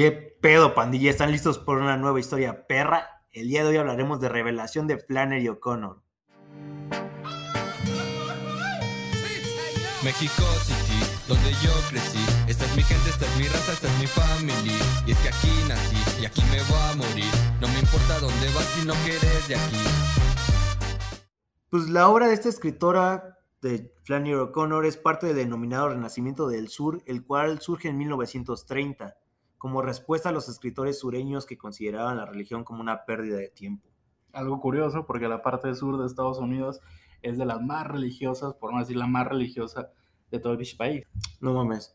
¿Qué pedo, pandilla? ¿Están listos por una nueva historia perra? El día de hoy hablaremos de revelación de Flannery O'Connor. México City, donde yo crecí. Esta es mi gente, esta es mi raza, esta es mi familia. Y es que aquí nací y aquí me voy a morir. No me importa dónde vas si no quieres de aquí. Pues la obra de esta escritora de Flannery O'Connor es parte del denominado Renacimiento del Sur, el cual surge en 1930 como respuesta a los escritores sureños que consideraban la religión como una pérdida de tiempo. Algo curioso porque la parte sur de Estados Unidos es de las más religiosas, por no decir la más religiosa de todo el país. No mames.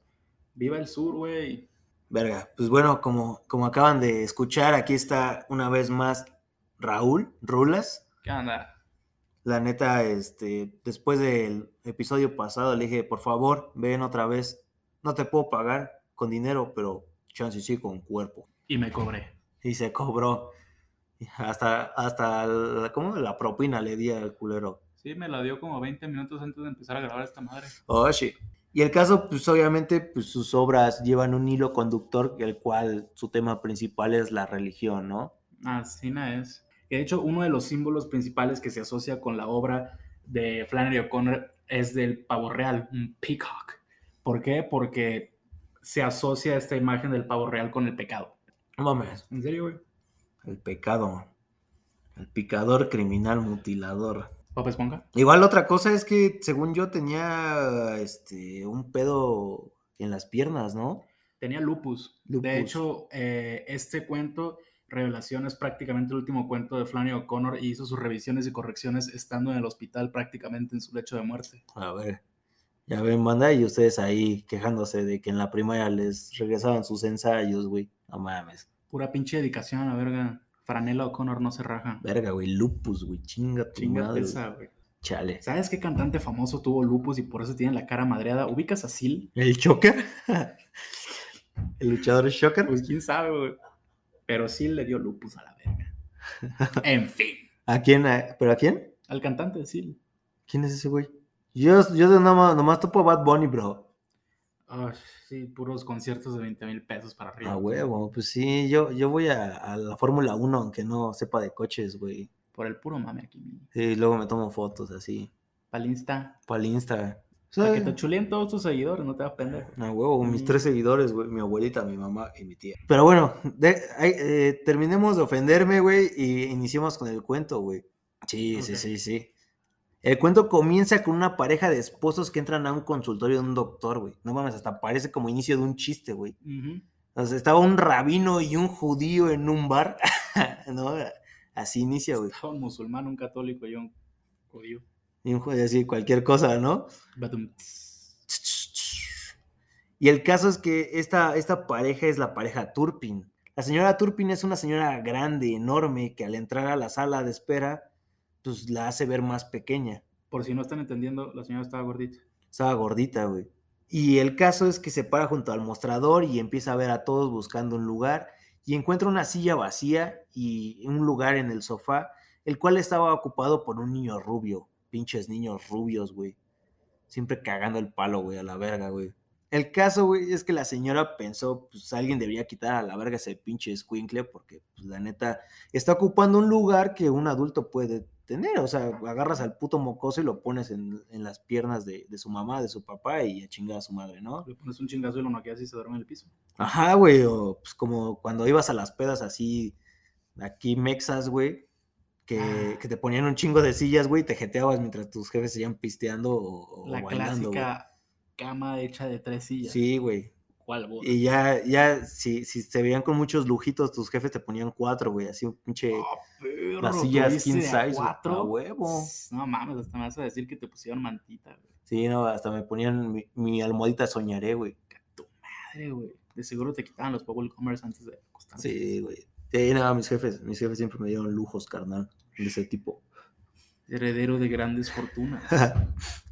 Viva el sur, güey. Verga. Pues bueno, como, como acaban de escuchar, aquí está una vez más Raúl Rulas. ¿Qué onda? La neta, este, después del episodio pasado le dije, por favor, ven otra vez. No te puedo pagar con dinero, pero chance sí con cuerpo. Y me cobré. Y se cobró. Hasta, hasta la, ¿cómo? la propina le di al culero. Sí, me la dio como 20 minutos antes de empezar a grabar esta madre. Oh, sí. Y el caso, pues obviamente, pues sus obras llevan un hilo conductor, el cual su tema principal es la religión, ¿no? Así no es. De hecho, uno de los símbolos principales que se asocia con la obra de Flannery O'Connor es del pavo real, un peacock. ¿Por qué? Porque se asocia esta imagen del pavo real con el pecado. No mames. ¿En serio, güey? El pecado. El picador criminal mutilador. ¿Papa Esponja? Igual otra cosa es que, según yo, tenía este un pedo en las piernas, ¿no? Tenía lupus. De hecho, eh, este cuento, Revelación, es prácticamente el último cuento de Flannery O'Connor y hizo sus revisiones y correcciones estando en el hospital prácticamente en su lecho de muerte. A ver. Ya ven, manda, y ustedes ahí quejándose de que en la primaria les regresaban sus ensayos, güey. No mames. Pura pinche dedicación, la verga. Franela O'Connor no se raja. Verga, güey. Lupus, güey. Chinga tu Chinga madre. esa, güey. Chale. ¿Sabes qué cantante famoso tuvo lupus y por eso tiene la cara madreada? ¿Ubicas a Sil? ¿El Choker? ¿El luchador Shocker? Pues quién sabe, güey. Pero Sil le dio lupus a la verga. en fin. ¿A quién? a- ¿Pero a quién? Al cantante de Sil. ¿Quién es ese güey? Yo, yo nomás, nomás topo a Bad Bunny, bro. Ay, sí, puros conciertos de 20 mil pesos para arriba. A huevo, pues sí, yo, yo voy a, a la Fórmula 1, aunque no sepa de coches, güey. Por el puro mame aquí. Sí, luego me tomo fotos así, Pa'l Insta. para el Insta. Para que te chuleen todos tus seguidores, no te vas pendejo. A huevo, mis Mm. tres seguidores, güey, mi abuelita, mi mamá y mi tía. Pero bueno, de- eh, terminemos de ofenderme, güey, y iniciemos con el cuento, güey. Sí, sí, sí, sí. El cuento comienza con una pareja de esposos que entran a un consultorio de un doctor, güey. No mames, hasta parece como inicio de un chiste, güey. Ujú. O sea, estaba un rabino y un judío en un bar. no, así inicia, güey. Estaba un musulmán, un católico y un judío. Y un judío así, cualquier cosa, ¿no? Batum. Y el caso es que esta, esta pareja es la pareja Turpin. La señora Turpin es una señora grande, enorme, que al entrar a la sala de espera, pues la hace ver más pequeña. Por si no están entendiendo, la señora estaba gordita. Estaba gordita, güey. Y el caso es que se para junto al mostrador y empieza a ver a todos buscando un lugar y encuentra una silla vacía y un lugar en el sofá, el cual estaba ocupado por un niño rubio. Pinches niños rubios, güey. Siempre cagando el palo, güey, a la verga, güey. El caso, güey, es que la señora pensó, pues alguien debería quitar a la verga ese pinche escuincle porque, pues la neta, está ocupando un lugar que un adulto puede tener. O sea, agarras al puto mocoso y lo pones en, en las piernas de, de su mamá, de su papá y a chingar a su madre, ¿no? Le pones un chingazo y lo noqueas y se duerme en el piso. Ajá, güey, o pues como cuando ibas a las pedas así, aquí mexas, güey, que, Ah. que te ponían un chingo de sillas, güey, y te jeteabas mientras tus jefes seguían pisteando o, o La bailando, clásica cama hecha de tres sillas. Sí, güey. ¿Cuál boda? Y ya, ya, si, si se veían con muchos lujitos, tus jefes te ponían cuatro, güey, así un pinche... ¿tuviste king size, cuatro? a huevo. No mames, hasta me vas a decir que te pusieron mantita, güey. Sí, no, hasta me ponían mi, mi almohadita soñaré, güey. Madre, güey. De seguro te quitaban los Bubble Commerce antes de acostarte. Sí, güey. Sí, no, mis jefes, mis jefes siempre me dieron lujos, carnal, de ese tipo. Heredero de grandes fortunas.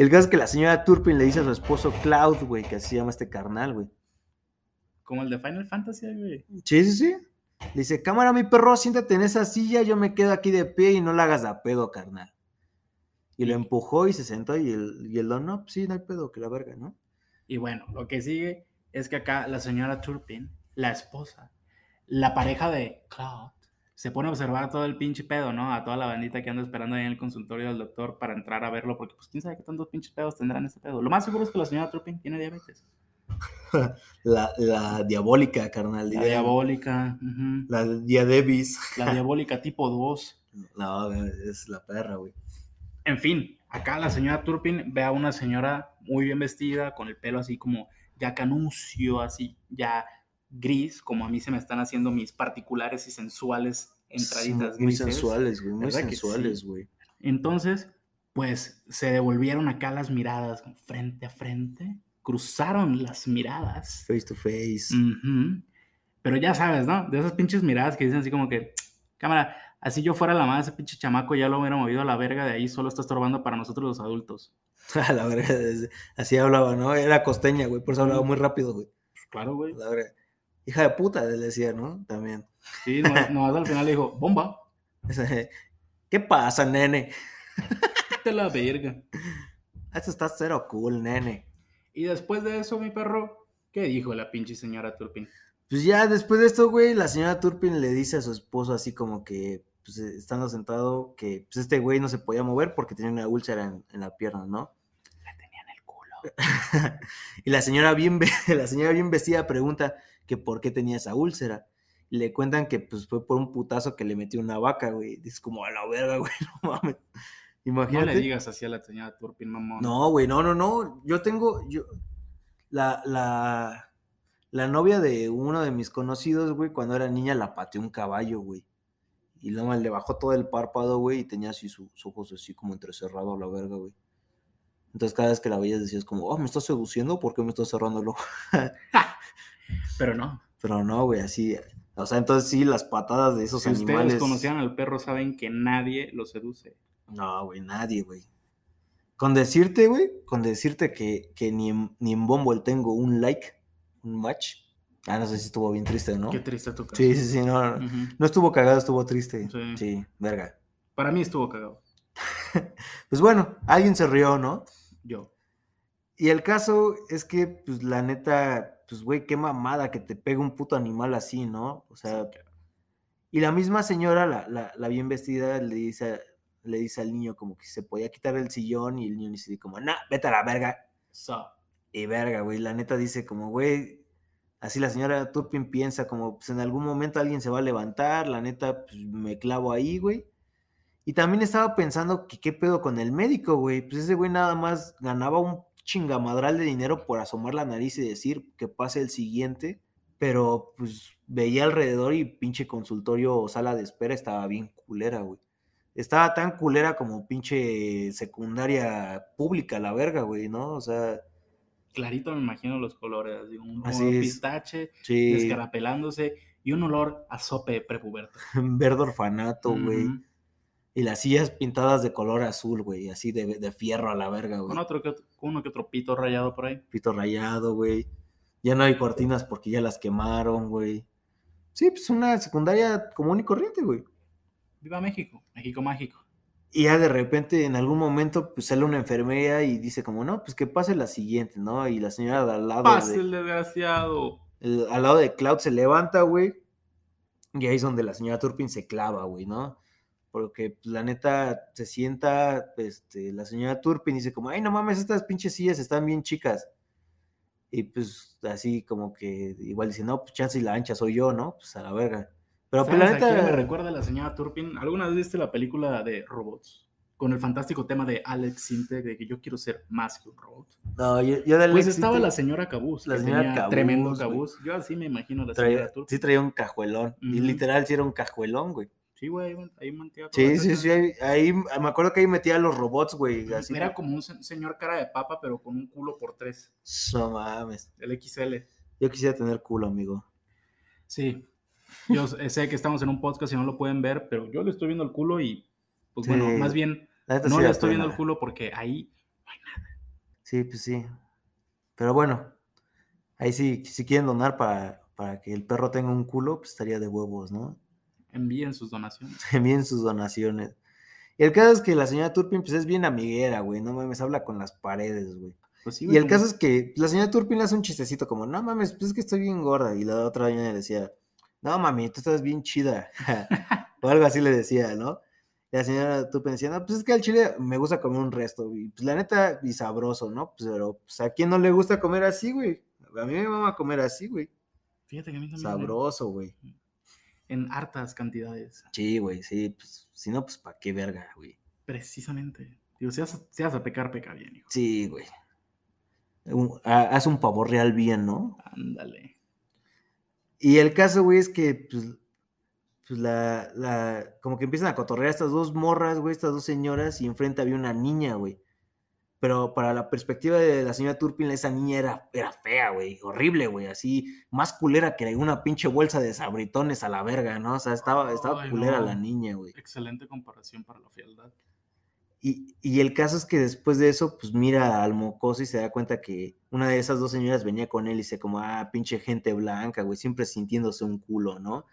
El caso es que la señora Turpin le dice a su esposo Cloud, güey, que así se llama este carnal, güey. Como el de Final Fantasy, güey. Sí, sí, sí. Le dice, cámara, mi perro, siéntate en esa silla, yo me quedo aquí de pie y no la hagas a pedo, carnal. Y lo empujó y se sentó y el, y el don, no, pues sí, no hay pedo, que la verga, ¿no? Y bueno, lo que sigue es que acá la señora Turpin la esposa, la pareja de Cloud, se pone a observar todo el pinche pedo, ¿no? A toda la bandita que anda esperando ahí en el consultorio del doctor para entrar a verlo, porque pues quién sabe qué tantos pinches pedos tendrán ese pedo. Lo más seguro es que la señora Turpin tiene diabetes. La, la diabólica, carnal. La diabólica. La diadebis. La diabólica tipo 2. No, es la perra, güey. En fin, acá la señora Turpin ve a una señora muy bien vestida, con el pelo así como ya canuncio, así ya gris, como a mí se me están haciendo mis particulares y sensuales entraditas muy grises. sensuales, güey. Muy ¿Verdad que sensuales, sí? güey. Entonces, pues se devolvieron acá las miradas frente a frente, cruzaron las miradas. Face to face. Pero ya sabes, ¿no? De esas pinches miradas que dicen así como que, cámara, así yo fuera la madre de ese pinche chamaco, ya lo hubiera movido a la verga de ahí, solo está estorbando para nosotros los adultos. A la verga, así hablaba, ¿no? Era costeña, güey. Por eso hablaba muy rápido, güey. Pues claro, güey. La verga. Hija de puta, le decía, ¿no? También. Sí, no, nomás al final le dijo, bomba, ¿Qué pasa, nene? te la verga. Esto está cero cool, nene. Y después de eso, mi perro, ¿qué dijo la pinche señora Turpin? Pues ya después de esto, güey, la señora Turpin le dice a su esposo así como que, pues eh, estando sentado, que pues este güey no se podía mover porque tenía una úlcera en, en la pierna, ¿no? La tenía en el culo. y la señora bien, la señora bien vestida pregunta que por qué tenía esa úlcera. Y le cuentan que pues fue por un putazo que le metió una vaca, güey. Dices como a la verga, güey, no mames. No Imagínate. le digas así a la señora Turpin, mamón. No, güey, no, no, no. Yo tengo, yo, la, la, la novia de uno de mis conocidos, güey, cuando era niña la pateó un caballo, güey. Y luego le bajó todo el párpado, güey, y tenía así su- sus ojos así como entrecerrado a la verga, güey. Entonces cada vez que la veías decías como, oh, me estás seduciendo, ¿por qué me estás cerrando el ojo? Pero no. Pero no, güey, así, o sea, entonces sí, las patadas de esos Si ustedes animales. conocían al perro, saben que nadie lo seduce. No, güey, nadie, güey. Con decirte, güey, con decirte que, que ni, en, ni en Bumble tengo un like, un match. Ah, no sé si estuvo bien triste, ¿no? Qué triste tu caso. Sí, sí, sí, no, no. Estuvo cagado, estuvo triste. Sí. Sí, verga. Para mí estuvo cagado. Pues bueno, alguien se rió, ¿no? Yo. Y el caso es que, pues la neta, pues güey, qué mamada que te pegue un puto animal así, ¿no? O sea, Sí, y la misma señora, la, la, la bien vestida, le dice, le dice al niño como que se podía quitar el sillón y el niño dice como, nah, vete a la verga. So, Y verga, güey, la neta dice como, güey, así la señora Turpin piensa como, pues en algún momento alguien se va a levantar, la neta, pues me clavo ahí, güey. Y también estaba pensando que qué pedo con el médico, güey. Pues ese güey nada más ganaba un chingamadral de dinero por asomar la nariz y decir que pase el siguiente, pero pues veía alrededor y pinche consultorio o sala de espera estaba bien culera, güey. Estaba tan culera como pinche secundaria pública, la verga, güey, ¿no? O sea, clarito me imagino los colores. así, Un Así pistache, sí. descarapelándose y un olor a sope prepuberto. verde orfanato, güey. Y las sillas pintadas de color azul, güey. Así de, de fierro a la verga, güey. Con otro que otro, uno que otro pito rayado por ahí. Pito rayado, güey. Ya no hay cortinas porque ya las quemaron, güey. Sí, pues una secundaria común y corriente, güey. Viva México, México mágico. Y ya de repente, en algún momento, pues sale una enfermera y dice como, no, pues que pase la siguiente, ¿no? Y la señora de al lado, Pase de, el desgraciado. el- al lado de Cloud se levanta, güey. Y ahí es donde la señora Turpin se clava, güey, ¿no? Porque pues, la neta se sienta, este, la señora Turpin dice como, ay, no mames, estas pinches sillas están bien chicas. Y pues así como que igual dice, no, pues chance y la ancha soy yo, ¿no? Pues a la verga. Pero pues, la ¿Sabes a quién me neta, recuerda la señora Turpin? ¿Alguna vez viste la película de robots? Con el fantástico tema de Alex Sintek de que yo quiero ser más que un robot. no, yo, yo de Pues Alex estaba Sintek la señora Cabuz, la señora tenía Cabuz, tremendo güey. cabuz. Yo así me imagino a la traía- señora Turpin. sí traía un cajuelón. Y literal sí era un cajuelón, güey. Sí, güey, ahí mantía Sí, sí, sí. Ahí, ahí- me acuerdo que ahí metía a los robots, güey. Así. Era como un se- señor cara de papa, pero con un culo por tres. No mames. El XL. Yo quisiera tener culo, amigo. Sí. Yo sé sé que estamos en un podcast y no lo pueden ver, pero yo le estoy viendo el culo y, pues Sí. bueno, más bien no sí le estoy viendo el culo porque ahí Sí, pues sí. Pero bueno, ahí sí, si quieren donar para, para que el perro tenga un culo, pues estaría de huevos, ¿no? Envíen sus donaciones. Envíen sus donaciones. Y el caso es que la señora Turpin, pues es bien amiguera, güey. No mames, habla con las paredes, güey. Pues sí, Y güey, el como- caso es que la señora Turpin le hace un chistecito como, no mames, pues es que estoy bien gorda. Y la otra doña le decía, no mami, tú estás bien chida. o algo así le decía, ¿no? Y la señora Turpin decía, no, pues es que al chile me gusta comer un resto. Y pues la neta, y sabroso, ¿no? Pues, pero pues a quién no le gusta comer así, güey. A mí me mama comer así, güey. Fíjate que a mí también. güey, Sabroso, güey. En hartas cantidades. Sí, güey, sí. Pues si no, pues pa' qué verga, güey. Precisamente. Digo, si vas, a- si vas a pecar, peca bien, hijo. Sí, güey. Un- ha- Haz un pavo real bien, ¿no? Ándale. Y el caso, güey, es que, pues, pues la, la, como que empiezan a cotorrear estas dos morras, güey, estas dos señoras, y enfrente había una niña, güey. Pero para la perspectiva de la señora Turpin, esa niña era, era fea, güey, horrible, güey, así, más culera que una pinche bolsa de sabritones a la verga, ¿no? O sea, estaba, estaba Ay, culera no. la niña, güey. Excelente comparación para la fealdad. Y, y el caso es que después de eso, pues mira al mocoso y se da cuenta que una de esas dos señoras venía con él y dice como, ah, pinche gente blanca, güey, siempre sintiéndose un culo, ¿no?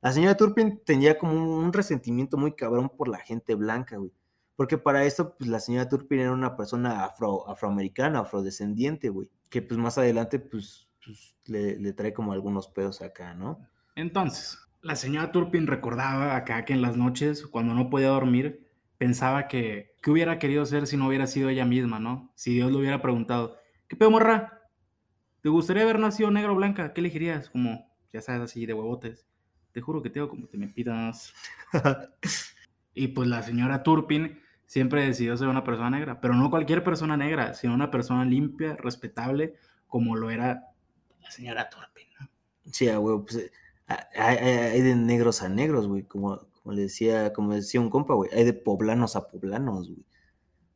La señora Turpin tenía como un, un resentimiento muy cabrón por la gente blanca, güey. Porque para esto, pues la señora Turpin era una persona afro, afroamericana, afrodescendiente, güey. Que pues más adelante, pues, pues, le, le trae como algunos pedos acá, ¿no? Entonces, la señora Turpin recordaba acá que en las noches, cuando no podía dormir, pensaba que, ¿qué hubiera querido ser si no hubiera sido ella misma, no? Si Dios le hubiera preguntado, ¿qué pedo, morra? ¿Te gustaría haber nacido negra o blanca? ¿Qué elegirías? Como, ya sabes, así de huevotes. Te juro que te hago como te me pidas. Y pues la señora Turpin siempre decidió ser una persona negra, pero no cualquier persona negra, sino una persona limpia, respetable, como lo era la señora Turpin, ¿no? Sí, güey, pues eh, hay, hay- hay de negros a negros, güey, como, como le decía, como decía un compa, güey, hay de poblanos a poblanos, güey,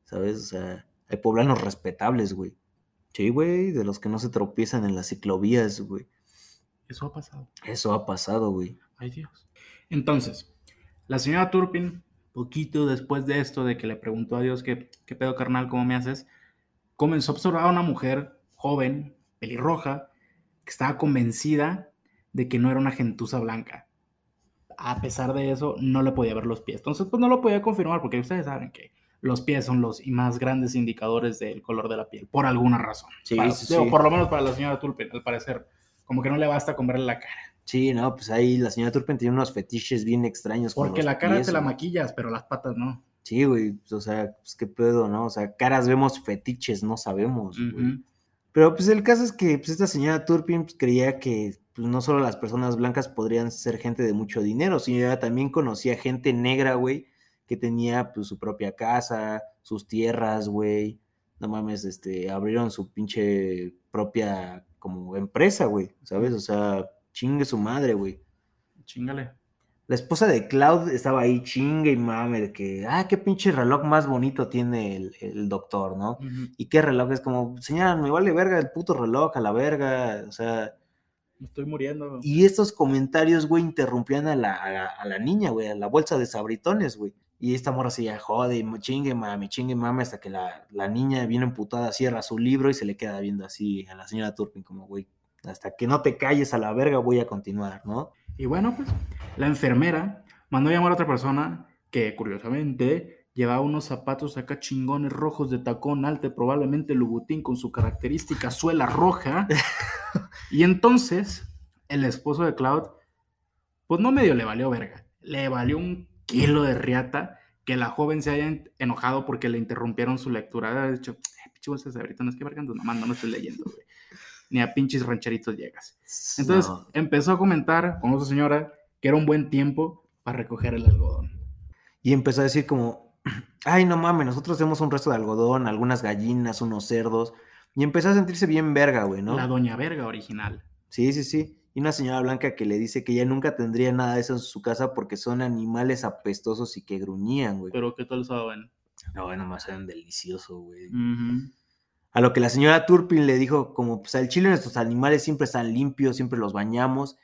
¿sabes? O sea, hay poblanos respetables, güey. Sí, güey, de los que no se tropiezan en las ciclovías, güey. Eso ha pasado. Eso ha pasado, güey. Ay Dios. Entonces, la señora Turpin, poquito después de esto, de que le preguntó a Dios qué, qué pedo carnal, cómo me haces, comenzó a observar a una mujer joven, pelirroja, que estaba convencida de que no era una gentuza blanca. A pesar de eso, no le podía ver los pies. Entonces, pues no lo podía confirmar, porque ustedes saben que los pies son los más grandes indicadores del color de la piel, por alguna razón. Sí, Para- sí, digo, sí. Por lo menos para la señora Turpin, al parecer. Como que no le basta con verle la cara. Sí, no, pues ahí la señora Turpin tiene unos fetiches bien extraños. Porque la cara pies, te la güey. maquillas, pero las patas no. Sí, güey, pues, o sea, pues qué pedo, ¿no? O sea, caras vemos, fetiches no sabemos, güey. Pero pues el caso es que pues, esta señora Turpin pues, creía que pues, no solo las personas blancas podrían ser gente de mucho dinero, sino ella también conocía gente negra, güey, que tenía pues su propia casa, sus tierras, güey. No mames, este, abrieron su pinche propia como empresa, güey, ¿sabes? O sea, chingue su madre, güey. Chingale. La esposa de Cloud estaba ahí chingue y mame de que, ah, qué pinche reloj más bonito tiene el, el doctor, ¿no? ¿Y qué reloj? Es como, señora, me vale verga el puto reloj, a la verga. O sea, Me estoy muriendo. y estos comentarios, güey, interrumpían a la, a la, a la niña, güey, a la bolsa de sabritones, güey. Y esta morra se ya jode, y chingue mami, chingue mami, hasta que la, la niña viene emputada, cierra su libro y se le queda viendo así a la señora Turpin, como, güey, hasta que no te calles a la verga voy a continuar, ¿no? Y bueno, pues la enfermera mandó a llamar a otra persona que, curiosamente, llevaba unos zapatos acá chingones rojos de tacón alto, probablemente Lubutín con su característica suela roja. y entonces, el esposo de Cloud, pues no medio le valió verga, le valió un kilo de riata que la joven se haya en- enojado porque le interrumpieron su lectura. Había dicho, "Eh, bolsa de sabritones, qué verga andas mamando, no estoy leyendo, güey. Ni a pinches rancheritos llegas. Entonces No. empezó a comentar con otra señora que era un buen tiempo para recoger el algodón. Y empezó a decir como, ay, no mames, nosotros tenemos un resto de algodón, algunas gallinas, unos cerdos. Y empezó a sentirse bien verga, güey, ¿no? La doña verga original. Sí, sí, sí. Y una señora blanca que le dice que ella nunca tendría nada de eso en su casa porque son animales apestosos y que gruñían, güey. Pero ¿qué tal saben? No, nomás eran deliciosos, güey. Ujú. A lo que la señora Turpin le dijo como, pues al chile nuestros animales siempre están limpios, siempre los bañamos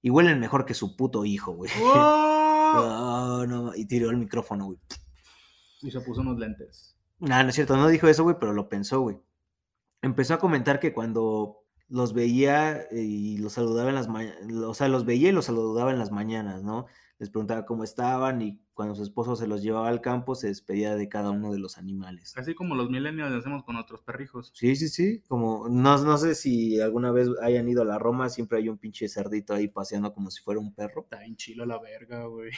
y huelen mejor que su puto hijo, güey. ¡Oh! Oh, no, y tiró el micrófono, güey. Y se puso unos lentes. Nah, no es cierto, no dijo eso, güey, pero lo pensó, güey. Empezó a comentar que cuando los veía y los saludaba en las mañanas, o sea, los veía y los saludaba en las mañanas, ¿no? Les preguntaba cómo estaban y cuando su esposo se los llevaba al campo se despedía de cada uno de los animales. Así como los millennials hacemos con nuestros perrijos. Sí, sí, sí, como no, no sé si alguna vez hayan ido a la Roma, siempre hay un pinche cerdito ahí paseando como si fuera un perro. Está bien chilo la verga, güey.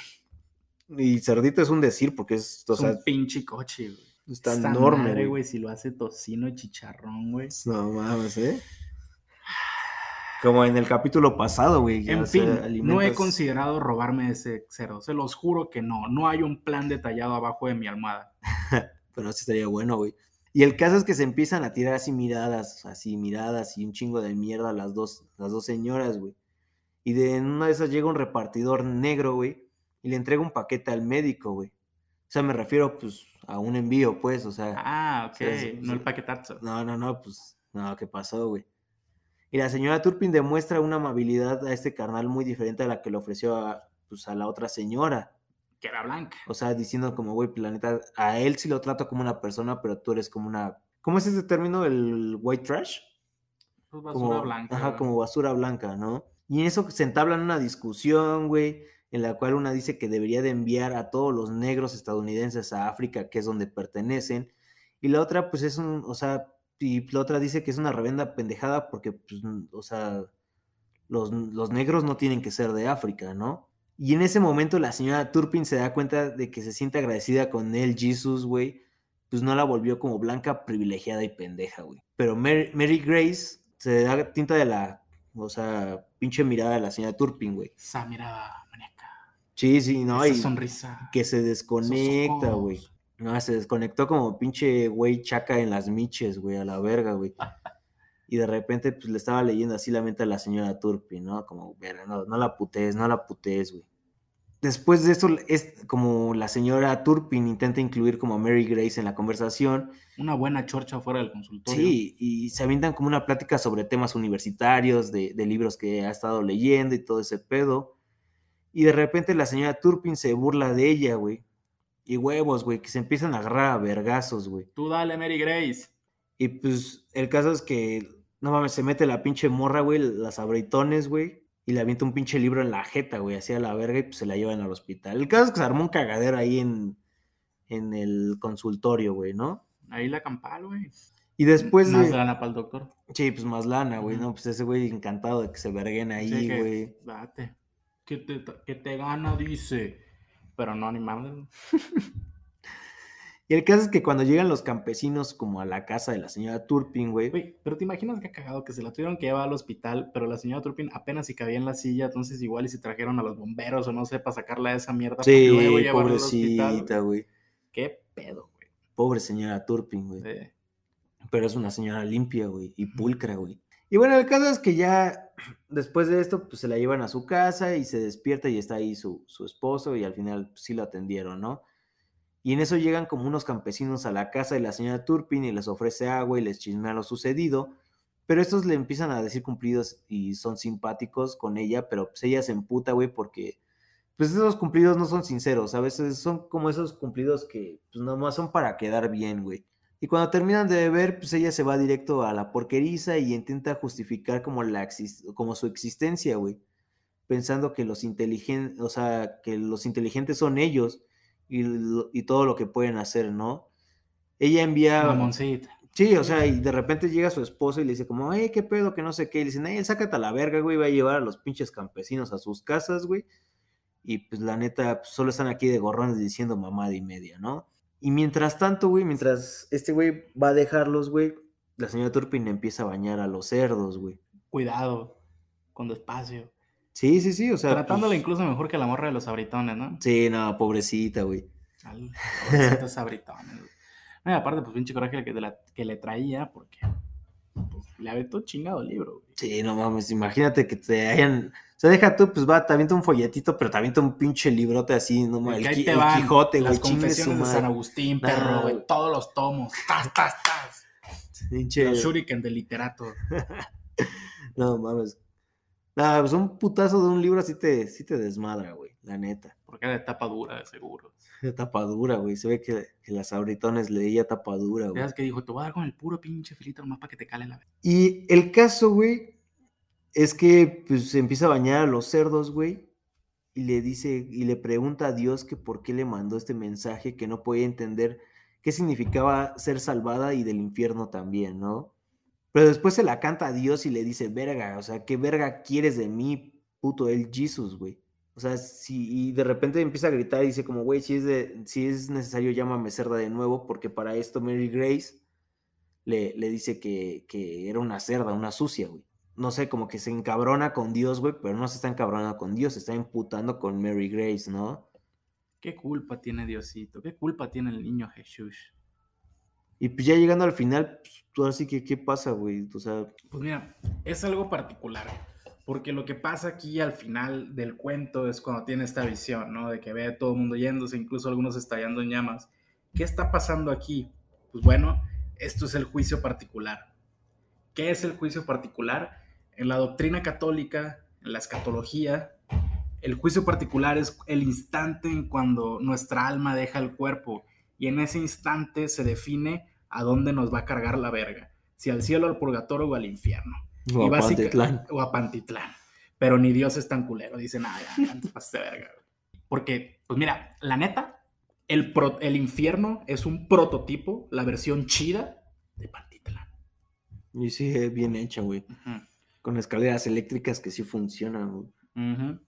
Y cerdito es un decir porque es, o Es sea, un pinche coche, güey. está enorme, madre, güey. güey, si lo hace tocino chicharrón, güey. No mames, ¿eh? Como en el capítulo pasado, güey. En fin, no he considerado robarme ese cerdo. Se los juro que no. No hay un plan detallado abajo de mi almohada. Pero sí estaría bueno, güey. Y el caso es que se empiezan a tirar así miradas, así miradas y un chingo de mierda las dos, las dos señoras, güey. Y de una de esas llega un repartidor negro, güey, y le entrega un paquete al médico, güey. O sea, me refiero, pues, a un envío, pues, o sea. Ah, ok. No el paquetazo. No, no, no, pues, no, ¿qué pasó, güey? Y la señora Turpin demuestra una amabilidad a este carnal muy diferente a la que le ofreció a, pues, a la otra señora. Que era blanca. O sea, diciendo como, güey, planeta, a él sí lo trato como una persona, pero tú eres como una... ¿Cómo es ese término, el white trash? Pues basura Como, blanca. Ajá, como basura blanca, ¿no? Y en eso se entablan una discusión, güey, en la cual una dice que debería de enviar a todos los negros estadounidenses a África, que es donde pertenecen, y la otra, pues es un, o sea, y la otra dice que es una revenda pendejada porque, pues, o sea, los, los negros no tienen que ser de África, ¿no? Y en ese momento la señora Turpin se da cuenta de que se siente agradecida con él, Jesus, güey, pues no la volvió como blanca, privilegiada y pendeja, güey. Pero Mary, Mary Grace se da tinta de la, o sea, pinche mirada de la señora Turpin, güey. Esa mirada maníaca. Sí, sí, no, esa y sonrisa. que se desconecta, güey. No, se desconectó como pinche güey chaca en las miches, güey, a la verga, güey. Y de repente, pues le estaba leyendo así la mente a la señora Turpin, ¿no? Como, verga, no, no la putees, no la putees, güey. Después de eso, es como la señora Turpin intenta incluir como a Mary Grace en la conversación. Una buena chorcha fuera del consultorio. Sí, y se avientan como una plática sobre temas universitarios, de, de libros que ha estado leyendo y todo ese pedo. Y de repente la señora Turpin se burla de ella, güey. Y huevos, güey, que se empiezan a agarrar a vergazos, güey. Tú dale, Mary Grace. Y pues el caso es que, no mames, se mete la pinche morra, güey, las abritones, güey. Y le avienta un pinche libro en la jeta, güey, así a la verga y pues se la llevan al hospital. El caso es que se armó un cagadero ahí en, en el consultorio, güey, ¿no? Ahí la campal, güey. Y después Más de... lana para el doctor. Sí, pues más lana, güey. ¿no? Pues ese güey encantado de que se verguen ahí, Sí, que, güey. Date. Que te, que te gana, dice. Pero no, ni madre. Y el caso es que cuando llegan los campesinos como a la casa de la señora Turpin, güey. Güey, pero te imaginas que cagado que se la tuvieron que llevar al hospital, pero la señora Turpin apenas si cabía en la silla, entonces igual y si trajeron a los bomberos o no sé, para sacarla de esa mierda. Sí, luego llevarla pobrecita, güey. Qué pedo, güey. Pobre señora Turpin, güey. Sí. Pero es una señora limpia, güey, y pulcra, güey. Y bueno, el caso es que ya después de esto, pues se la llevan a su casa y se despierta y está ahí su, su esposo y al final pues, sí lo atendieron, ¿no? Y en eso llegan como unos campesinos a la casa de la señora Turpin y les ofrece agua y les chismea lo sucedido, pero estos le empiezan a decir cumplidos y son simpáticos con ella, pero pues ella se emputa, güey, porque pues esos cumplidos no son sinceros, a veces son como esos cumplidos que pues nomás son para quedar bien, güey. Y cuando terminan de beber, pues ella se va directo a la porqueriza y intenta justificar como, la como su existencia, güey. Pensando que los inteligentes, o sea, que los inteligentes son ellos y, y todo lo que pueden hacer, ¿no? Ella envía... Mamoncita. Sí, o sea, y de repente llega su esposo y le dice como, hey, qué pedo, que no sé qué. Y le dicen, hey, sácate a la verga, güey, va a llevar a los pinches campesinos a sus casas, güey. Y pues la neta, pues, solo están aquí de gorrones diciendo mamada y media, ¿no? Y mientras tanto, güey, mientras este güey va a dejarlos, güey, la señora Turpin empieza a bañar a los cerdos, güey. Cuidado. Con despacio. Sí, sí, sí, o sea. Tratándola pues, incluso mejor que la morra de los abritones, ¿no? Sí, no, pobrecita, güey. Al pobrecitos abritones. güey. No, y aparte, pues pinche coraje que, la- que le traía, porque pues, le aventó chingado el libro, güey. Sí, no mames, imagínate que te hayan. O sea, deja tú, pues va, te avienta un folletito, pero te avienta un pinche librote así, no El, el van Quijote, güey, Las confesiones de San. Agustín, perro, güey. güey. Todos los tomos. Tas, tas, tas. Pinche- Los shuriken de literato. No mames. Nada, pues un putazo de un libro así te, sí te desmadra, güey, la neta. Porque era de tapa dura, de seguro. De tapadura, güey. Se ve que, que las abritones leía tapadura, güey. Veas que dijo, te voy a dar con el puro pinche filito nomás para que te cale la vez. Y el caso, güey, Es que pues se empieza a bañar a los cerdos, güey. Y le dice, y le pregunta a Dios que por qué le mandó este mensaje, que no podía entender qué significaba ser salvada y del infierno también, ¿no? Pero después se la canta a Dios y le dice, verga, o sea, ¿qué verga quieres de mí, puto el Jesus, güey? O sea, si, y de repente empieza a gritar y dice como, güey, si es, si es necesario llámame cerda de nuevo, porque para esto Mary Grace le, le dice que, que era una cerda, una sucia, güey. No sé, como que se encabrona con Dios, güey, pero no se está encabronando con Dios, se está imputando con Mary Grace, ¿no? ¿Qué culpa tiene Diosito? ¿Qué culpa tiene el niño Jesús? Y pues ya llegando al final, pues, tú así que, ¿qué pasa, güey? O sea, Pues mira, es algo particular, porque lo que pasa aquí al final del cuento es cuando tiene esta visión, ¿no? De que ve a todo el mundo yéndose, incluso algunos estallando en llamas. ¿Qué está pasando aquí? Pues bueno, esto es el juicio particular. ¿Qué es el juicio particular? En la doctrina católica, en la escatología, el juicio particular es el instante en cuando nuestra alma deja el cuerpo y en ese instante se define a dónde nos va a cargar la verga, si al cielo, al purgatorio o al infierno. o Y a básica- Pantitlán. o a Pantitlán. Pero ni Dios es tan culero. Dice, nada, ya, verga. güey". Porque, pues mira, la neta, el, pro- el infierno es un prototipo, la versión chida de Pantitlán. Y sí, eh, bien hecha, güey. Ujú, Con escaleras eléctricas que sí funcionan, ujú.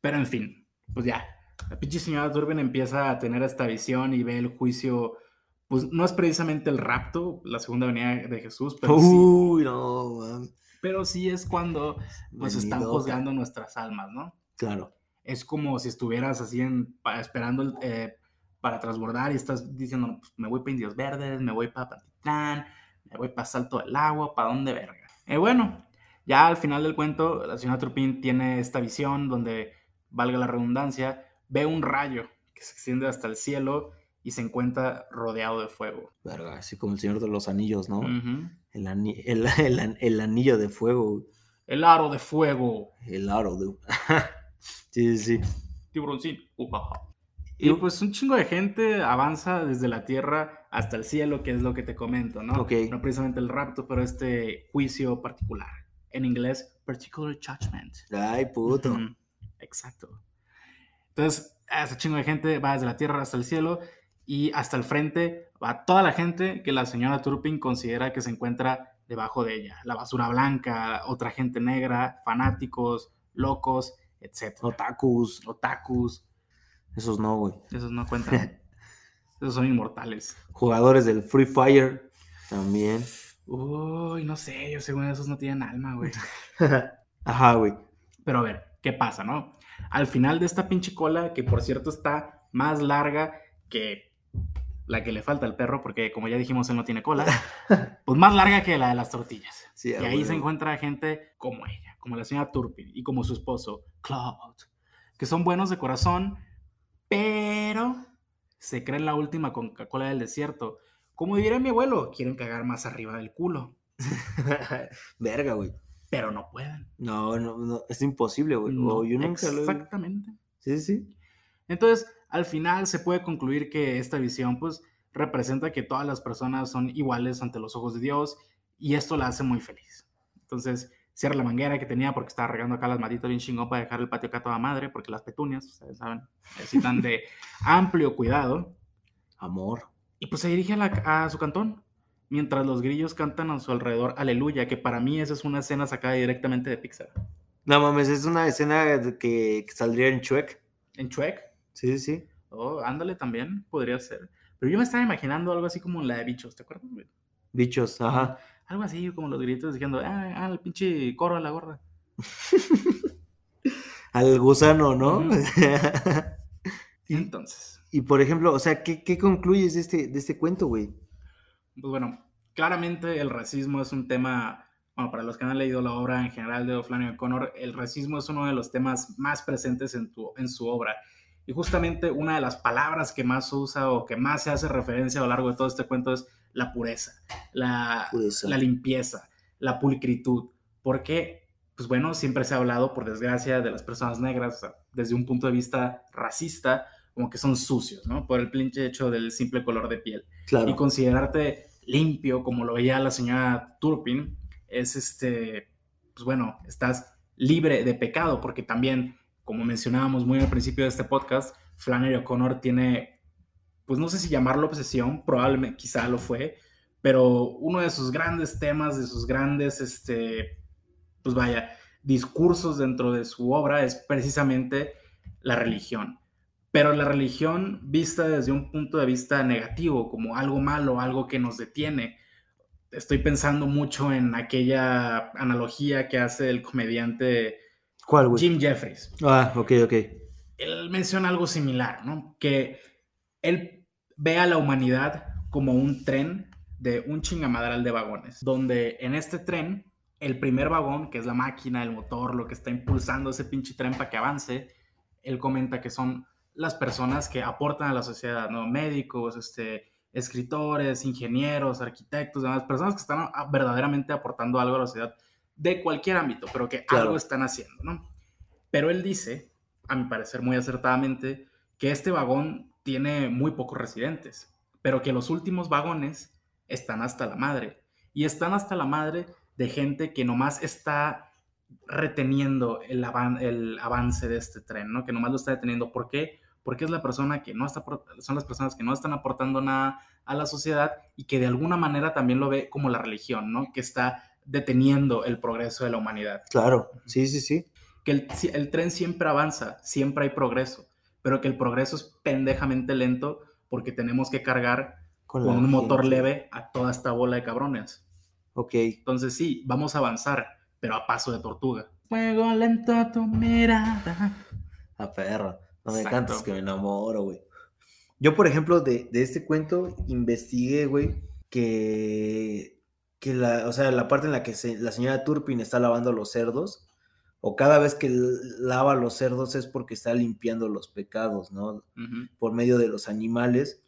Pero en fin, pues ya. La pinche señora Durbin empieza a tener esta visión y ve el juicio. Pues no es precisamente el rapto, la segunda venida de Jesús, pero sí, Uy, no, man. pero sí es cuando pues están juzgando nuestras almas, ¿no? Claro. es como si estuvieras así en, esperando eh, para transbordar y estás diciendo, pues, me voy para Indios Verdes, me voy para Pantitlán, me voy para Salto del Agua, ¿para dónde verga? Eh, bueno, ya al final del cuento, la señora Turpin tiene esta visión donde, valga la redundancia, ve un rayo que se extiende hasta el cielo y se encuentra rodeado de fuego. Verga, así como el Señor de los Anillos, ¿no? El, ani- el, el an- el anillo de fuego. El aro de fuego, el aro de... sí, sí, sí. tiburoncín. Y pues un chingo de gente avanza desde la tierra hasta el cielo, que es lo que te comento, ¿no? Ok. No precisamente el rapto, pero este juicio particular. En inglés, particular judgment. Ay, puto. Exacto. Entonces, ese chingo de gente va desde la tierra hasta el cielo y hasta el frente va toda la gente que la señora Turpin considera que se encuentra debajo de ella. La basura blanca, otra gente negra, fanáticos, locos, etc. Otakus. Otakus, Esos no, güey. esos no cuentan. esos son inmortales. Jugadores del Free Fire también. Uy, no sé, yo según esos no tienen alma, güey. Ajá, güey. Pero a ver, ¿qué pasa, no? Al final de esta pinche cola, que por cierto está más larga que la que le falta al perro, porque como ya dijimos, él no tiene cola, pues más larga que la de las tortillas. Sí, y ahí se encuentra gente como ella, como la señora Turpin y como su esposo, Claude, que son buenos de corazón, pero se creen la última Coca-Cola del desierto. Como diría mi abuelo, quieren cagar más arriba del culo, Verga, güey. pero no pueden. No, no, no, es imposible, güey. No, yo nunca lo he- exactamente. Sí, sí. Entonces, al final se puede concluir que esta visión, pues, representa que todas las personas son iguales ante los ojos de Dios y esto la hace muy feliz. Entonces, cierra la manguera que tenía porque estaba regando acá las matitas bien chingón para dejar el patio acá a toda madre, porque las petunias, ustedes saben, necesitan de amplio cuidado. Amor. Y pues se dirige a, la- a su cantón, mientras los grillos cantan a su alrededor Aleluya, que para mí esa es una escena sacada directamente de Pixar. No mames, es una escena que, que saldría en Chuec. En Chuec, Sí, sí, sí. oh, ándale también, podría ser. Pero yo me estaba imaginando algo así como la de bichos, ¿te acuerdas? güey? Bichos, ajá. Algo así como los gritos diciendo, ah, ah, el pinche coro a la gorda. Al gusano, ¿no? Entonces, y, por ejemplo, o sea, ¿qué, qué concluyes de este, de este cuento, güey? pues bueno, claramente el racismo es un tema, bueno, para los que no han leído la obra en general de Flannery O'Connor, el racismo es uno de los temas más presentes en, tu, en su obra. Y justamente una de las palabras que más usa o que más se hace referencia a lo largo de todo este cuento es la pureza, la, Pureza. la limpieza, la pulcritud. Porque, pues bueno, siempre se ha hablado, por desgracia, de las personas negras o sea, desde un punto de vista racista, como que son sucios, ¿no? Por el pinche hecho del simple color de piel. Claro. Y considerarte limpio, como lo veía la señora Turpin, es este, pues bueno, estás libre de pecado, porque también, como mencionábamos muy al principio de este podcast, Flannery O'Connor tiene, pues no sé si llamarlo obsesión, probablemente quizá lo fue, pero uno de sus grandes temas, de sus grandes, este, pues vaya, discursos dentro de su obra es precisamente la religión. Pero la religión vista desde un punto de vista negativo, como algo malo, algo que nos detiene. Estoy pensando mucho en aquella analogía que hace el comediante ¿Cuál? Jim Jeffries. Ah, ok, ok. Él menciona algo similar, ¿no? Que él ve a la humanidad como un tren de un chingamadral de vagones, donde en este tren, el primer vagón, que es la máquina, el motor, lo que está impulsando ese pinche tren para que avance, él comenta que son las personas que aportan a la sociedad, ¿no? Médicos, este, escritores, ingenieros, arquitectos, demás, personas que están verdaderamente aportando algo a la sociedad de cualquier ámbito, pero que Claro. algo están haciendo, ¿no? Pero él dice, a mi parecer muy acertadamente, que este vagón tiene muy pocos residentes, pero que los últimos vagones están hasta la madre. Y están hasta la madre de gente que nomás está reteniendo el, avan- el avance de este tren, ¿no? Que nomás lo está deteniendo. ¿Por qué? Porque es la persona que no está, son las personas que no están aportando nada a la sociedad y que de alguna manera también lo ve como la religión, ¿no? Que está deteniendo el progreso de la humanidad. Claro, sí, sí, sí. Que el, el tren siempre avanza, siempre hay progreso, pero que el progreso es pendejamente lento porque tenemos que cargar con la un motor leve a toda esta bola de cabrones. Ok. Entonces sí, vamos a avanzar, pero a paso de tortuga. Fuego lento tu mirada. A perro. No me Exacto. cantes que me enamoro, güey. Yo, por ejemplo, de, de este cuento investigué, güey, que, que la, o sea, la parte en la que se- la señora Turpin está lavando los cerdos, o cada vez que lava los cerdos es porque está limpiando los pecados, ¿no? Por medio de los animales.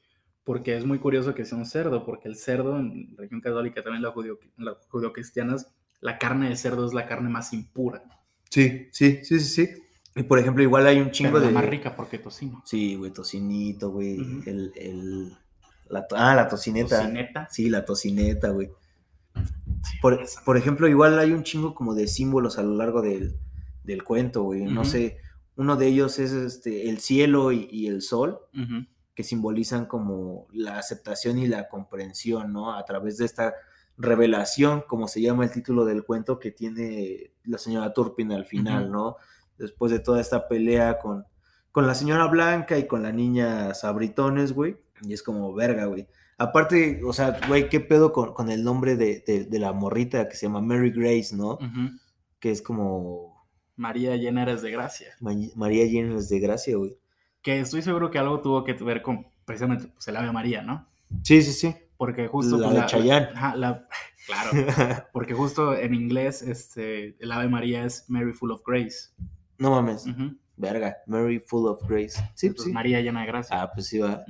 Porque es muy curioso que sea un cerdo, porque el cerdo en religión católica, también la judío, las judio-cristianas, la carne de cerdo es la carne más impura. Sí, sí, sí, sí, sí. Y por ejemplo, igual hay un Pero chingo la de. más rica porque tocino. Sí, güey, tocinito, güey. El, el. La, to- ah, la tocineta. Tocineta. Sí, la tocineta, güey. Por, por ejemplo, igual hay un chingo como de símbolos a lo largo del, del cuento, güey. No sé, uno de ellos es este, el cielo y, y el sol, que simbolizan como la aceptación y la comprensión, ¿no? A través de esta revelación, como se llama el título del cuento, que tiene la señora Turpin al final. ¿no? Después de toda esta pelea con, con la señora Blanca y con la niña Sabritones, güey. Y es como, verga, güey. Aparte, o sea, güey, ¿qué pedo con, con el nombre de, de- de la morrita que se llama Mary Grace, ¿no? Que es como María llena eres de gracia. Ma- María Llenas de Gracia, güey. Que estoy seguro que algo tuvo que ver con precisamente pues, el Ave María, ¿no? Sí, sí, sí. Porque justo. La pues, de Chayanne. ajá, la- claro. Porque justo en inglés, este, el Ave María es Mary Full of Grace. No mames. Verga, Mary Full of Grace. Sí, Entonces, sí. María llena de gracia. Ah, pues sí va.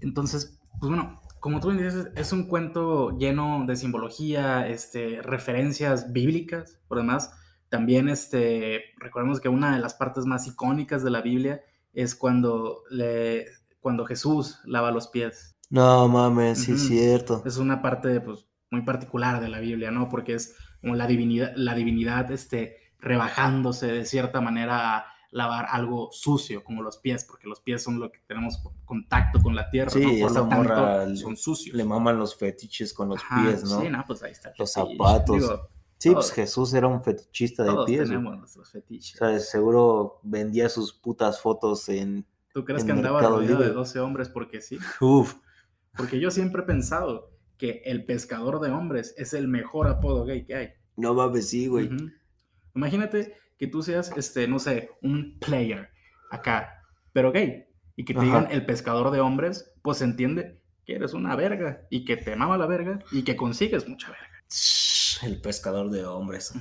Entonces, pues bueno, como tú bien dices, es un cuento lleno de simbología, este, referencias bíblicas, por demás. También, este, recordemos que una de las partes más icónicas de la Biblia es cuando, le, cuando Jesús lava los pies. No mames, sí es cierto. Es una parte, pues, muy particular de la Biblia, ¿no? Porque es como la divinidad, la divinidad, este, rebajándose de cierta manera a lavar algo sucio, como los pies, porque los pies son lo que tenemos contacto con la tierra, Sí, ¿no? Por esa lo tanto, morra le- son sucios. Le maman los fetiches con los Ajá, pies, ¿no? Sí, no, pues ahí está. Los fetiche. zapatos. Digo, Sí, pues Jesús era un fetichista de todos pies. tenemos nuestros fetiches. O sea, de seguro vendía sus putas fotos en. ¿Tú crees en que andaba rodeado de Libre. 12 hombres porque sí? Uf. Porque yo siempre he pensado que el pescador de hombres es el mejor apodo gay que hay. No mames, sí, güey. Ujú. Imagínate que tú seas, este, no sé, un player acá, pero gay, y que te Ajá. digan el pescador de hombres, pues se entiende que eres una verga y que te mama la verga y que consigues mucha verga. El pescador de hombres.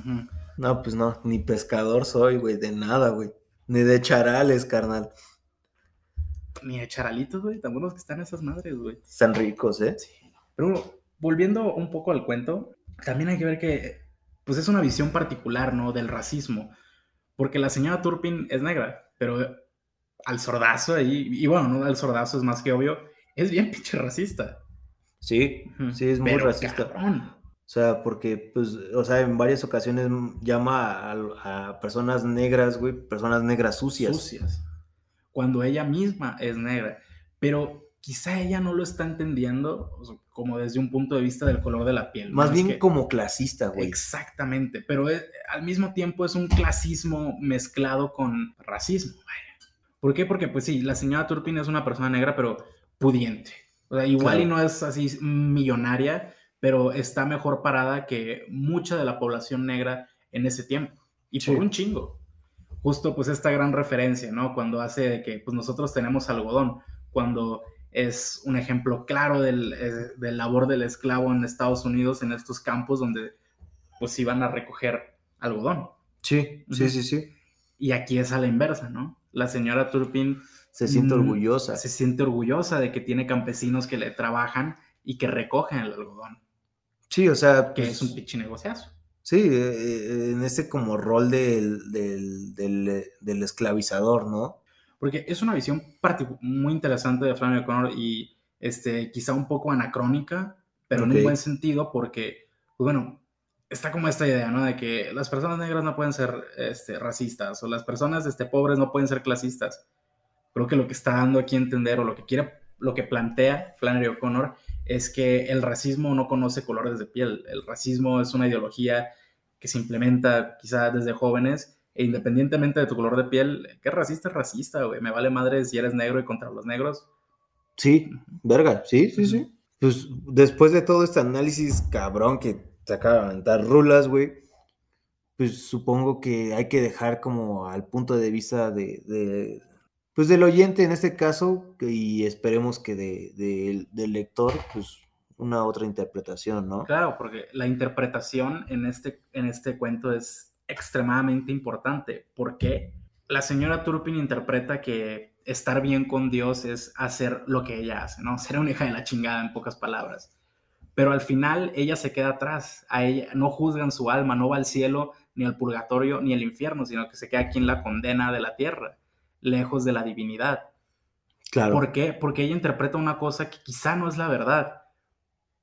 No, pues no, ni pescador soy, güey, de nada, güey. Ni de charales, carnal. Ni de charalitos, güey, tan buenos que están esas madres, güey. Están ricos, ¿eh? Sí. Pero volviendo un poco al cuento, también hay que ver que, pues es una visión particular, ¿no? Del racismo. Porque la señora Turpin es negra, pero al sordazo ahí, y bueno, no al sordazo es más que obvio, es bien pinche racista. Sí, sí, es muy Pero, racista. cabrón. O sea, porque, pues, o sea, en varias ocasiones llama a, a personas negras, güey, personas negras sucias. Sucias. Cuando ella misma es negra. Pero quizá ella no lo está entendiendo o sea, como desde un punto de vista del color de la piel. Más ¿no? bien Es que- como clasista, güey. Exactamente, pero es- al mismo tiempo es un clasismo mezclado con racismo. vaya. ¿Por qué? Porque, pues sí, la señora Turpin es una persona negra, pero pudiente. O sea, igual Claro. y no es así millonaria, pero está mejor parada que mucha de la población negra en ese tiempo. Y Sí. por un chingo. Justo, pues, esta gran referencia, ¿no? Cuando hace de que, pues, nosotros tenemos algodón, cuando es un ejemplo claro del, eh, del labor del esclavo en Estados Unidos, en estos campos donde pues iban a recoger algodón. Sí, sí, sí, sí. Y aquí es a la inversa, ¿no? La señora Turpin Se siente Mm, orgullosa. se siente orgullosa de que tiene campesinos que le trabajan y que recogen el algodón, Sí, o sea, que pues, es un pinche negociazo. Sí, eh, eh, en ese como rol del, del, del, del esclavizador, ¿no? Porque es una visión muy interesante de Flannery O'Connor y este, quizá un poco anacrónica, pero en Ok. un buen sentido porque, pues bueno, está como esta idea, ¿no? De que las personas negras no pueden ser este, racistas o las personas este, pobres no pueden ser clasistas. Creo que lo que está dando aquí a entender o lo que quiere, lo que plantea Flannery O'Connor es que el racismo no conoce colores de piel. El racismo es una ideología que se implementa quizá desde jóvenes e independientemente de tu color de piel, que racista es racista, güey. Me vale madre si eres negro y contra los negros. Sí, verga, sí, sí, sí. Pues después de todo este análisis cabrón que te acaba de aventar rulas, güey, pues supongo que hay que dejar como al punto de vista de, de- pues del oyente en este caso, y esperemos que de, de- del lector, pues una otra interpretación, ¿no? Claro, porque la interpretación en este, en este cuento es extremadamente importante. porque La señora Turpin interpreta que estar bien con Dios es hacer lo que ella hace, ¿no? Ser una hija de la chingada, en pocas palabras. Pero al final ella se queda atrás. A ella no juzgan su alma, no va al cielo, ni al purgatorio, ni al infierno, sino que se queda aquí en la condena de la tierra, lejos de la divinidad. Claro. ¿Por qué? Porque ella interpreta una cosa que quizá no es la verdad.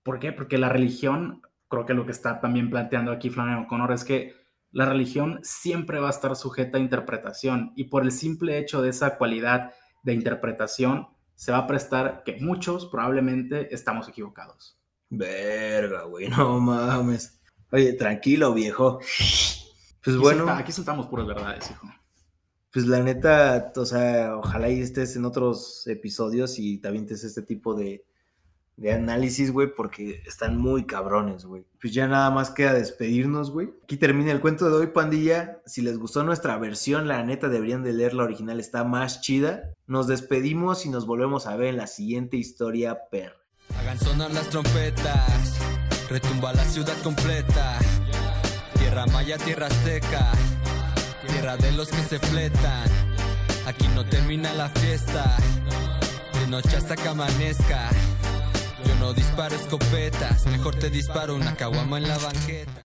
¿Por qué? Porque la religión, creo que lo que está también planteando aquí Flannery O'Connor es que la religión siempre va a estar sujeta a interpretación y por el simple hecho de esa cualidad de interpretación se va a prestar que muchos probablemente estamos equivocados. Verga, güey, no mames. Oye, tranquilo, viejo. Pues Aquí bueno, solta- aquí soltamos puras verdades, hijo. pues la neta, o sea, ojalá y estés en otros episodios y te avientes este tipo de, de análisis, güey, porque están muy cabrones, güey. Pues ya nada más queda despedirnos, güey. Aquí termina el cuento de hoy, pandilla. Si les gustó nuestra versión, la neta deberían de leer la original, está más chida. Nos despedimos y nos volvemos a ver en la siguiente historia, perra. Hagan sonar las trompetas, retumba la ciudad completa. Tierra maya, tierra azteca, tierra de los que se fletan. Aquí no termina la fiesta, de noche hasta que amanezca. Yo no disparo escopetas, mejor te disparo una caguama en la banqueta.